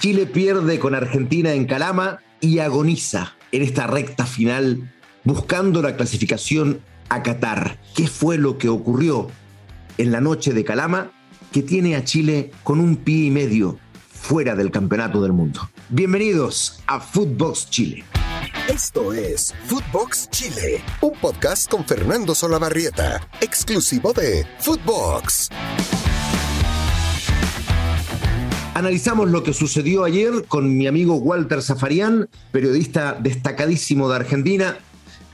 Chile pierde con Argentina en Calama y agoniza en esta recta final buscando la clasificación a Qatar. ¿Qué fue lo que ocurrió en la noche de Calama que tiene a Chile con un pie y medio fuera del campeonato del mundo? Bienvenidos a Footbox Chile. Esto es Footbox Chile, un podcast con Fernando Solabarrieta, exclusivo de Footbox. Analizamos lo que sucedió ayer con mi amigo Walter Zafarian, periodista destacadísimo de Argentina,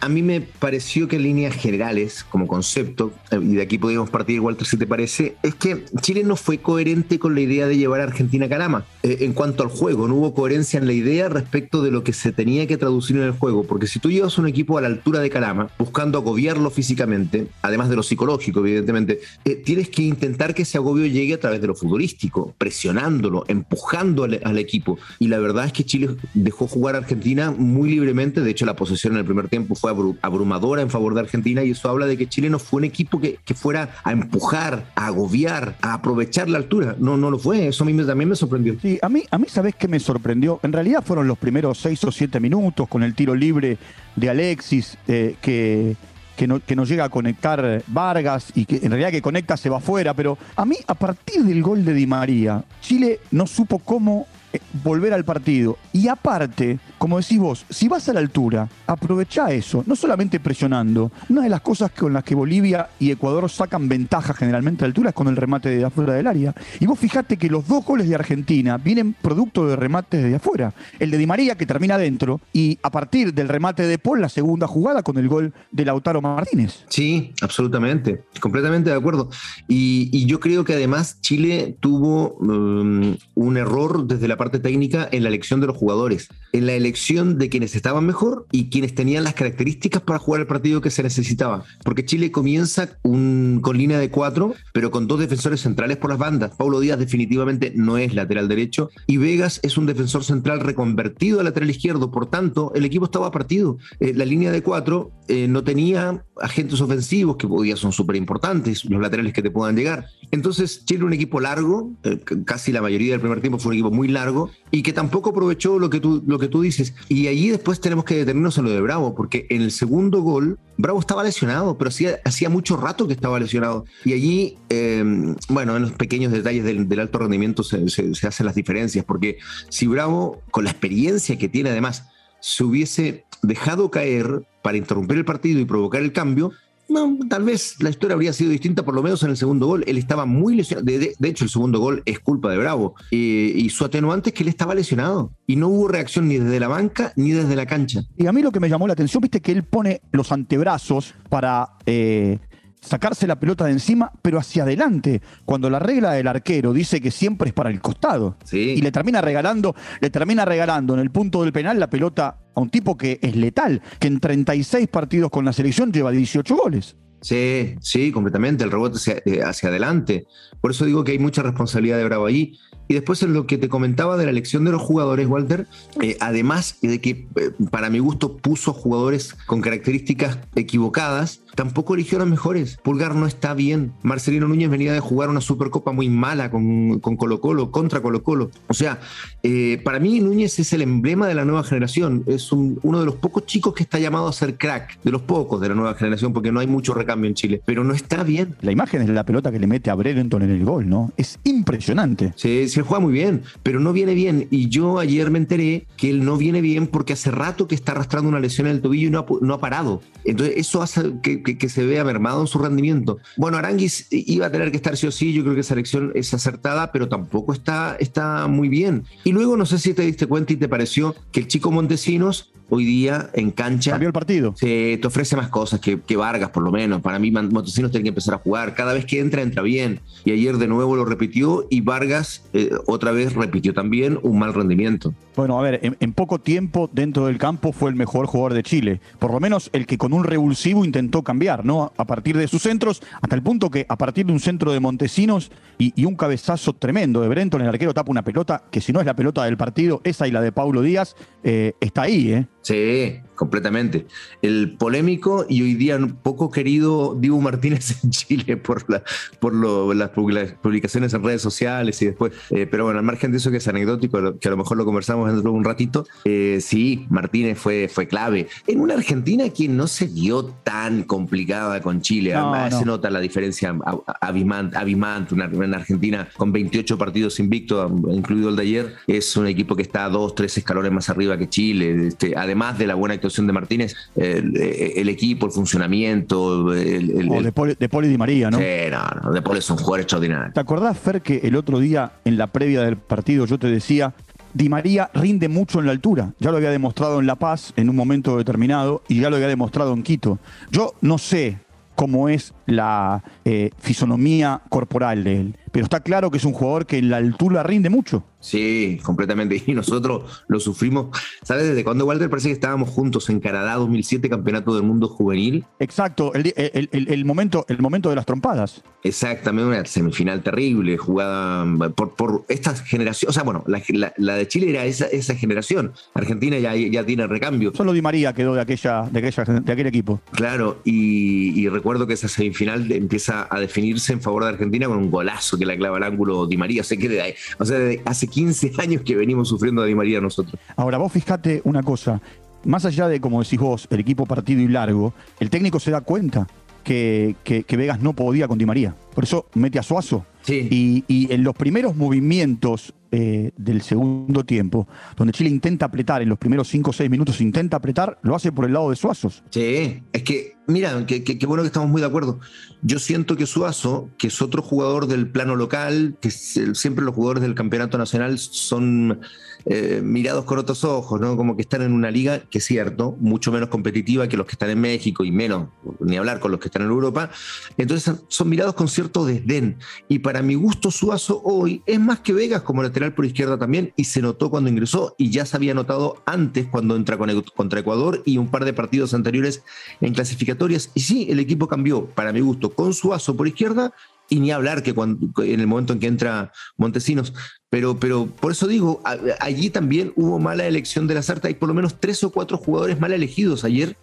a mí me pareció que en líneas generales, como concepto, eh, y de aquí podríamos partir, Walter, si te parece, es que Chile no fue coherente con la idea de llevar a Argentina a Calama. Eh, en cuanto al juego, no hubo coherencia en la idea respecto de lo que se tenía que traducir en el juego, porque si tú llevas un equipo a la altura de Calama, buscando agobiarlo físicamente, además de lo psicológico, evidentemente, eh, tienes que intentar que ese agobio llegue a través de lo futbolístico, presionándolo, empujando al, equipo. Y la verdad es que Chile dejó jugar a Argentina muy libremente, de hecho la posesión en el primer tiempo fue abrumadora en favor de Argentina y eso habla de que Chile no fue un equipo que, que fuera a empujar, a agobiar, a aprovechar la altura. No, no lo fue. Eso a mí también me sorprendió. Sí, a mí, a mí ¿sabes qué me sorprendió? En realidad fueron los primeros seis o siete minutos con el tiro libre de Alexis eh, que que no, que no, llega a conectar Vargas y que en realidad que conecta se va afuera, pero a mí a partir del gol de Di María, Chile no supo cómo eh, volver al partido. Y aparte, como decís vos, si vas a la altura, aprovecha eso, no solamente presionando. Una de las cosas con las que Bolivia y Ecuador sacan ventaja generalmente a la altura es con el remate de afuera del área. Y vos fijate que los dos goles de Argentina vienen producto de remates de afuera. El de Di María que termina adentro y a partir del remate de Paul la segunda jugada con el gol de Lautaro Martínez. Sí, absolutamente, completamente de acuerdo. Y, yo creo que además Chile tuvo um, un error desde la parte técnica en la elección de los jugadores, en la elección de quienes estaban mejor y quienes tenían las características para jugar el partido que se necesitaba. Porque Chile comienza un, con línea de cuatro, pero con dos defensores centrales por las bandas. Paulo Díaz definitivamente no es lateral derecho y Vegas es un defensor central reconvertido a lateral izquierdo. Por tanto, el equipo estaba partido. Eh, la línea de cuatro eh, no tenía agentes ofensivos que hoy día son súper importantes, los laterales que te puedan llegar. Entonces, Chile un equipo largo, eh, casi la mayoría del primer tiempo fue un equipo muy largo y que tampoco aprovechó lo que tú, lo que tú dices. Y allí después tenemos que detenernos en lo de Bravo, porque en el segundo gol, Bravo estaba lesionado, pero hacía, hacía mucho rato que estaba lesionado. Y allí, eh, bueno, en los pequeños detalles del, alto rendimiento se, se, se hacen las diferencias, porque si Bravo, con la experiencia que tiene además, se hubiese dejado caer para interrumpir el partido y provocar el cambio, no, tal vez la historia habría sido distinta, por lo menos en el segundo gol. Él estaba muy lesionado. De, de, hecho, el segundo gol es culpa de Bravo. Y su atenuante es que él estaba lesionado. Y no hubo reacción ni desde la banca ni desde la cancha. Y a mí lo que me llamó la atención, viste que él pone los antebrazos para. Eh, sacarse la pelota de encima, pero hacia adelante, cuando la regla del arquero dice que siempre es para el costado. Sí. Y le termina regalando, le termina regalando en el punto del penal la pelota a un tipo que es letal, que en 36 partidos con la selección lleva 18 goles. Sí, sí, completamente, el rebote hacia, eh, hacia, adelante. Por eso digo que hay mucha responsabilidad de Bravo allí. Y después en lo que te comentaba de la elección de los jugadores, Walter, eh, además de que eh, para mi gusto puso jugadores con características equivocadas, tampoco eligió los mejores. Pulgar no está bien. Marcelino Núñez venía de jugar una Supercopa muy mala con, con Colo Colo, contra Colo Colo. O sea, eh, para mí Núñez es el emblema de la nueva generación. Es un, uno de los pocos chicos que está llamado a ser crack, de los pocos de la nueva generación, porque no hay mucho recambio en Chile. Pero no está bien. La imagen es la pelota que le mete a Brereton en el gol, ¿no? Es impresionante. Sí, sí, juega muy bien, pero no viene bien. Y yo ayer me enteré que él no viene bien porque hace rato que está arrastrando una lesión en el tobillo y no ha, no ha parado. Entonces, eso hace que, que, que, se vea mermado en su rendimiento. Bueno, Aranguis iba a tener que estar sí o sí, yo creo que esa elección es acertada, pero tampoco está, está muy bien. Y luego no sé si te diste cuenta y te pareció que el chico Montesinos hoy día en cancha. Cambió el partido. Se, te ofrece más cosas que, que, Vargas, por lo menos. Para mí, Montesinos tiene que empezar a jugar. Cada vez que entra, entra bien. Y ayer de nuevo lo repitió y Vargas eh, otra vez repitió también un mal rendimiento. Bueno, a ver, en, en, poco tiempo dentro del campo fue el mejor jugador de Chile. Por lo menos el que con un revulsivo intentó cambiar, ¿no? A partir de sus centros, hasta el punto que a partir de un centro de Montesinos y, y un cabezazo tremendo de Brenton, el arquero tapa una pelota que si no es la pelota del partido, esa y la de Paulo Díaz, eh, está ahí, ¿eh? Sí, completamente. El polémico y hoy día poco querido Dibu Martínez en Chile por, la, por las publicaciones en redes sociales y después. Eh, pero bueno, al margen de eso que es anecdótico, que a lo mejor lo conversamos dentro de un ratito, eh, sí, Martínez fue, fue clave. En una Argentina que no se vio tan complicada con Chile, se nota la diferencia abismante, una, una, Argentina con 28 partidos invictos, incluido el de ayer, es un equipo que está dos, tres escalones más arriba que Chile. Este, además de la buena actuación de Martínez, el, equipo, el funcionamiento. El, de, Poli, de Poli Di María, ¿no? Sí, no, no, de Poli es un jugador extraordinario. ¿Te acordás, Fer, que el otro día en la previa del partido yo te decía Di María rinde mucho en la altura. Ya lo había demostrado en La Paz en un momento determinado y ya lo había demostrado en Quito. Yo no sé cómo es la eh, fisonomía corporal de él, pero está claro que es un jugador que en la altura rinde mucho. Sí, completamente. Y nosotros lo sufrimos. ¿Sabes desde cuándo, Walter? Parece que estábamos juntos en Canadá 2007, Campeonato del Mundo Juvenil. Exacto, el, momento, el momento de las trompadas. Exactamente, una semifinal terrible, jugada por, por esta generación. O sea, bueno, la, de Chile era esa, esa generación. Argentina ya, ya tiene recambio. Solo Di María quedó de, aquella, de, aquella, de aquel equipo. Claro, y, recuerdo que esa semifinal empieza a definirse en favor de Argentina con un golazo que la clava al ángulo Di María. O sea, que o sea, hace 15 años que venimos sufriendo a Di María nosotros. Ahora, vos fijate una cosa. Más allá de, como decís vos, el equipo partido y largo, el técnico se da cuenta que, que, Vegas no podía con Di María. Por eso mete a Suazo. Y, y en los primeros movimientos eh, del segundo tiempo, donde Chile intenta apretar en los primeros 5 o 6 minutos, intenta apretar, lo hace por el lado de Suazos. Sí, es que, mira, qué bueno que estamos muy de acuerdo. Yo siento que Suazo, que es otro jugador del plano local, que siempre los jugadores del campeonato nacional son eh, mirados con otros ojos, ¿no? Como que están en una liga que es cierto, mucho menos competitiva que los que están en México y menos, ni hablar con los que están en Europa. Entonces son mirados con cierto desdén. Y para mi gusto, Suazo hoy es más que Vegas como lateral por izquierda también, y se notó cuando ingresó, y ya se había notado antes cuando entra contra Ecuador y un par de partidos anteriores en clasificatorias. Y sí, el equipo cambió, para mi gusto, con Suazo por izquierda y ni hablar que cuando, en el momento en que entra Montesinos. Pero, pero por eso digo, allí también hubo mala elección de la Sarta. Hay por lo menos tres o cuatro jugadores mal elegidos ayer.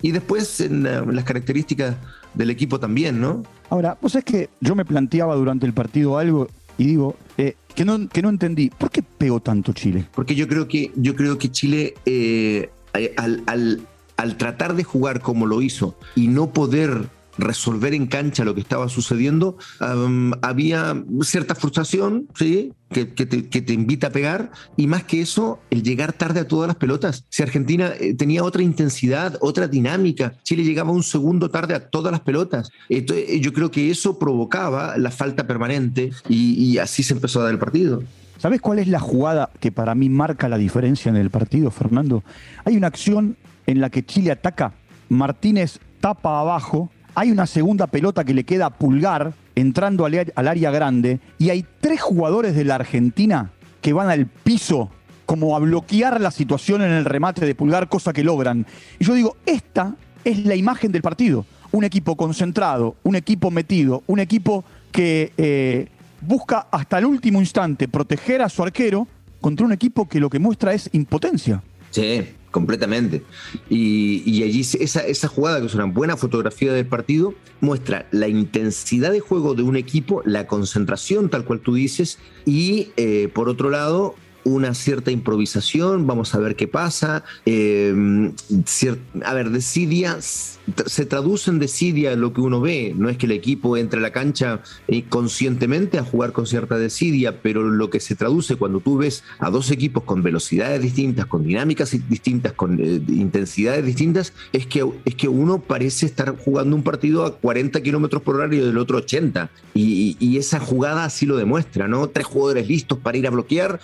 Y después en, las características del equipo también, ¿no? Ahora, vos es que yo me planteaba durante el partido algo y digo, eh, que, no, que no entendí, ¿por qué pegó tanto Chile? Porque yo creo que, yo creo que Chile, eh, al, al, al tratar de jugar como lo hizo y no poder resolver en cancha lo que estaba sucediendo, había cierta frustración, ¿sí? Que, te, invita a pegar, y más que eso, el llegar tarde a todas las pelotas. Si Argentina eh, tenía otra intensidad, otra dinámica, Chile llegaba un segundo tarde a todas las pelotas. Eh, yo creo que eso provocaba la falta permanente y, y así se empezó a dar el partido. ¿Sabes cuál es la jugada que para mí marca la diferencia en el partido, Fernando? Hay una acción en la que Chile ataca, Martínez tapa abajo, hay una segunda pelota que le queda a Pulgar entrando al, área grande y hay tres jugadores de la Argentina que van al piso como a bloquear la situación en el remate de Pulgar, cosa que logran. Y yo digo, esta es la imagen del partido. Un equipo concentrado, un equipo metido, un equipo que eh, busca hasta el último instante proteger a su arquero contra un equipo que lo que muestra es impotencia. Sí, completamente. Y, allí esa, esa, jugada, que es una buena fotografía del partido, muestra la intensidad de juego de un equipo, la concentración, tal cual tú dices, y eh, por otro lado, una cierta improvisación, vamos a ver qué pasa. Eh, a ver, desidia, se traduce en desidia lo que uno ve, no es que el equipo entre a la cancha eh, conscientemente a jugar con cierta desidia, pero lo que se traduce cuando tú ves a dos equipos con velocidades distintas, con dinámicas distintas, con eh, intensidades distintas, es que, es que uno parece estar jugando un partido a 40 kilómetros por hora y del otro 80. Y, y, esa jugada así lo demuestra, ¿no? Tres jugadores listos para ir a bloquear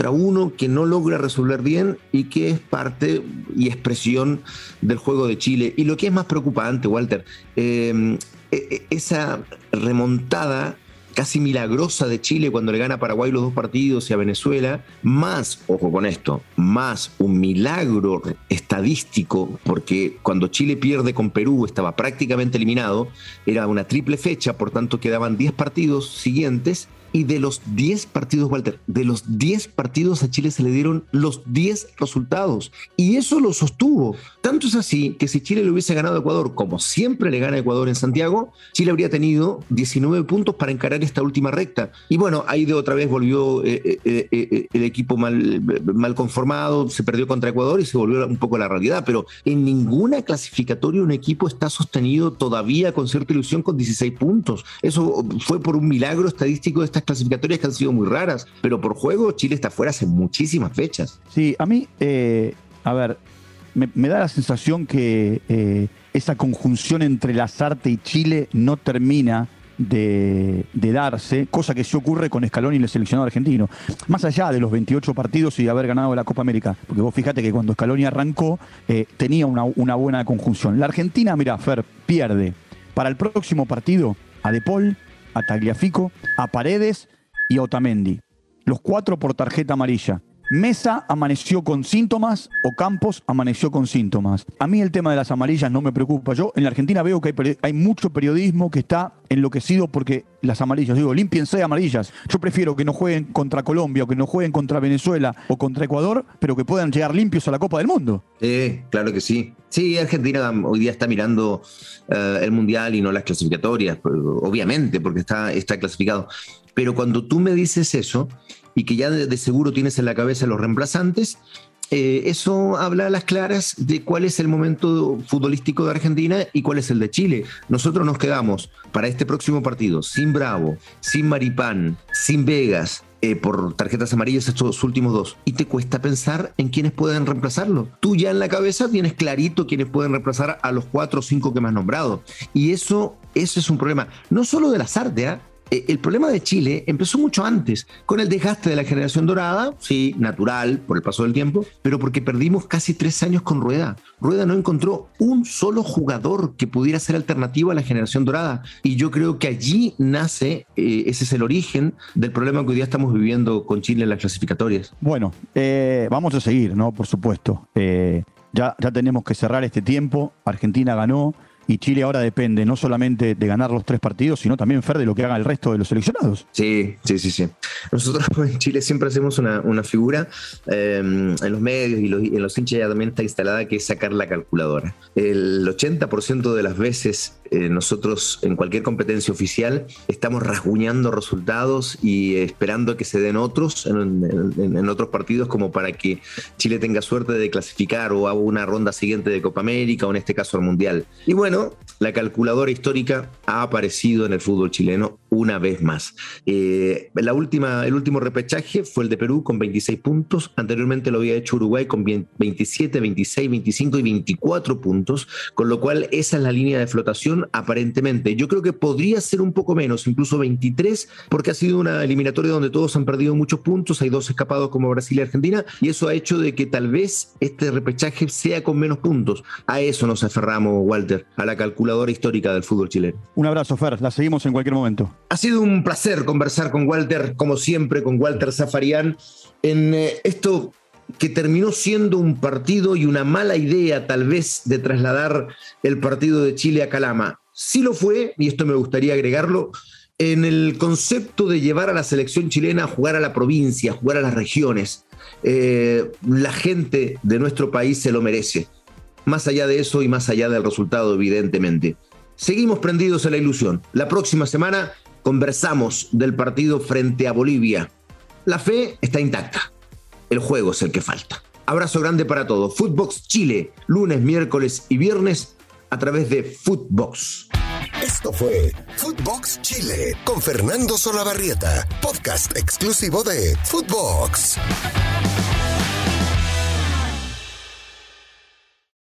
contra uno que no logra resolver bien y que es parte y expresión del juego de Chile. Y lo que es más preocupante, Walter, eh, e, e, esa remontada casi milagrosa de Chile cuando le gana a Paraguay los dos partidos y a Venezuela, más, ojo con esto, más un milagro estadístico, porque cuando Chile pierde con Perú estaba prácticamente eliminado, era una triple fecha, por tanto quedaban 10 partidos siguientes Y de los 10 partidos, Walter, de los 10 partidos a Chile se le dieron los 10 resultados. Y eso lo sostuvo. Tanto es así que si Chile le hubiese ganado a Ecuador, como siempre le gana a Ecuador en Santiago, Chile habría tenido 19 puntos para encarar esta última recta. Y bueno, ahí de otra vez volvió eh, eh, eh, el equipo mal, mal conformado, se perdió contra Ecuador y se volvió un poco la realidad. Pero en ninguna clasificatoria un equipo está sostenido todavía con cierta ilusión con 16 puntos. Eso fue por un milagro estadístico de clasificatorias que han sido muy raras, pero por juego Chile está fuera hace muchísimas fechas. Sí, a mí, eh, a ver, me, da la sensación que eh, esa conjunción entre Lazarte y Chile no termina de, darse, cosa que sí ocurre con Scaloni y el seleccionado argentino. Más allá de los 28 partidos y de haber ganado la Copa América, porque vos fíjate que cuando Scaloni arrancó eh, tenía una, una, buena conjunción. La Argentina, mira, Fer, pierde para el próximo partido a De Paul, a Tagliafico, a Paredes y a Otamendi. Los cuatro por tarjeta amarilla. Mesa amaneció con síntomas o Campos amaneció con síntomas. A mí el tema de las amarillas no me preocupa. Yo en la Argentina veo que hay, mucho periodismo que está enloquecido porque las amarillas, digo, límpiense amarillas. Yo prefiero que no jueguen contra Colombia o que no jueguen contra Venezuela o contra Ecuador, pero que puedan llegar limpios a la Copa del Mundo. Sí, claro que sí. Sí, Argentina hoy día está mirando eh, el Mundial y no las clasificatorias, pues, obviamente, porque está, está clasificado. Pero cuando tú me dices eso, y que ya de, seguro tienes en la cabeza los reemplazantes, eh, eso habla a las claras de cuál es el momento futbolístico de Argentina y cuál es el de Chile. Nosotros nos quedamos para este próximo partido sin Bravo, sin Maripán, sin Vegas, eh, por tarjetas amarillas estos últimos dos. Y te cuesta pensar en quiénes pueden reemplazarlo. Tú ya en la cabeza tienes clarito quiénes pueden reemplazar a los cuatro o cinco que me has nombrado. Y eso, eso es un problema, no solo de las artes, ¿ah? Eh, el problema de Chile empezó mucho antes, con el desgaste de la generación dorada, sí, natural, por el paso del tiempo, pero porque perdimos casi tres años con Rueda. Rueda no encontró un solo jugador que pudiera ser alternativo a la generación dorada. Y yo creo que allí nace, eh, ese es el origen del problema que hoy día estamos viviendo con Chile en las clasificatorias. Bueno, eh, vamos a seguir, ¿no? Por supuesto. ya, ya tenemos que cerrar este tiempo. Argentina ganó y Chile ahora depende no solamente de ganar los tres partidos, sino también, Fer, de lo que haga el resto de los seleccionados. Sí, sí, sí, sí. Nosotros en Chile siempre hacemos una, figura eh, en los medios y, en los hinchas ya también está instalada que es sacar la calculadora. El 80% de las veces eh, nosotros en cualquier competencia oficial estamos rasguñando resultados y esperando que se den otros en, otros partidos como para que Chile tenga suerte de clasificar o haga una ronda siguiente de Copa América o en este caso al Mundial. Y bueno, la calculadora histórica ha aparecido en el fútbol chileno una vez más. Eh, la última, el último repechaje fue el de Perú con 26 puntos. Anteriormente lo había hecho Uruguay con 27, 26, 25 y 24 puntos, con lo cual esa es la línea de flotación aparentemente. Yo creo que podría ser un poco menos, incluso 23, porque ha sido una eliminatoria donde todos han perdido muchos puntos, hay dos escapados como Brasil y Argentina, y eso ha hecho de que tal vez este repechaje sea con menos puntos. A eso nos aferramos, Walter, a la calculadora histórica del fútbol chileno. Un abrazo, Fer, la seguimos en cualquier momento. Ha sido un placer conversar con Walter, como siempre, con Walter Zafarian, en eh, esto que terminó siendo un partido y una mala idea tal vez de trasladar el partido de Chile a Calama. Sí lo fue, y esto me gustaría agregarlo, en el concepto de llevar a la selección chilena a jugar a la provincia, a jugar a las regiones. Eh, la gente de nuestro país se lo merece. Más allá de eso y más allá del resultado, evidentemente. Seguimos prendidos en la ilusión. La próxima semana conversamos del partido frente a Bolivia. La fe está intacta. El juego es el que falta. Abrazo grande para todos. Footbox Chile, lunes, miércoles y viernes a través de Footbox. Esto fue Footbox Chile con Fernando Solabarrieta, podcast exclusivo de Footbox.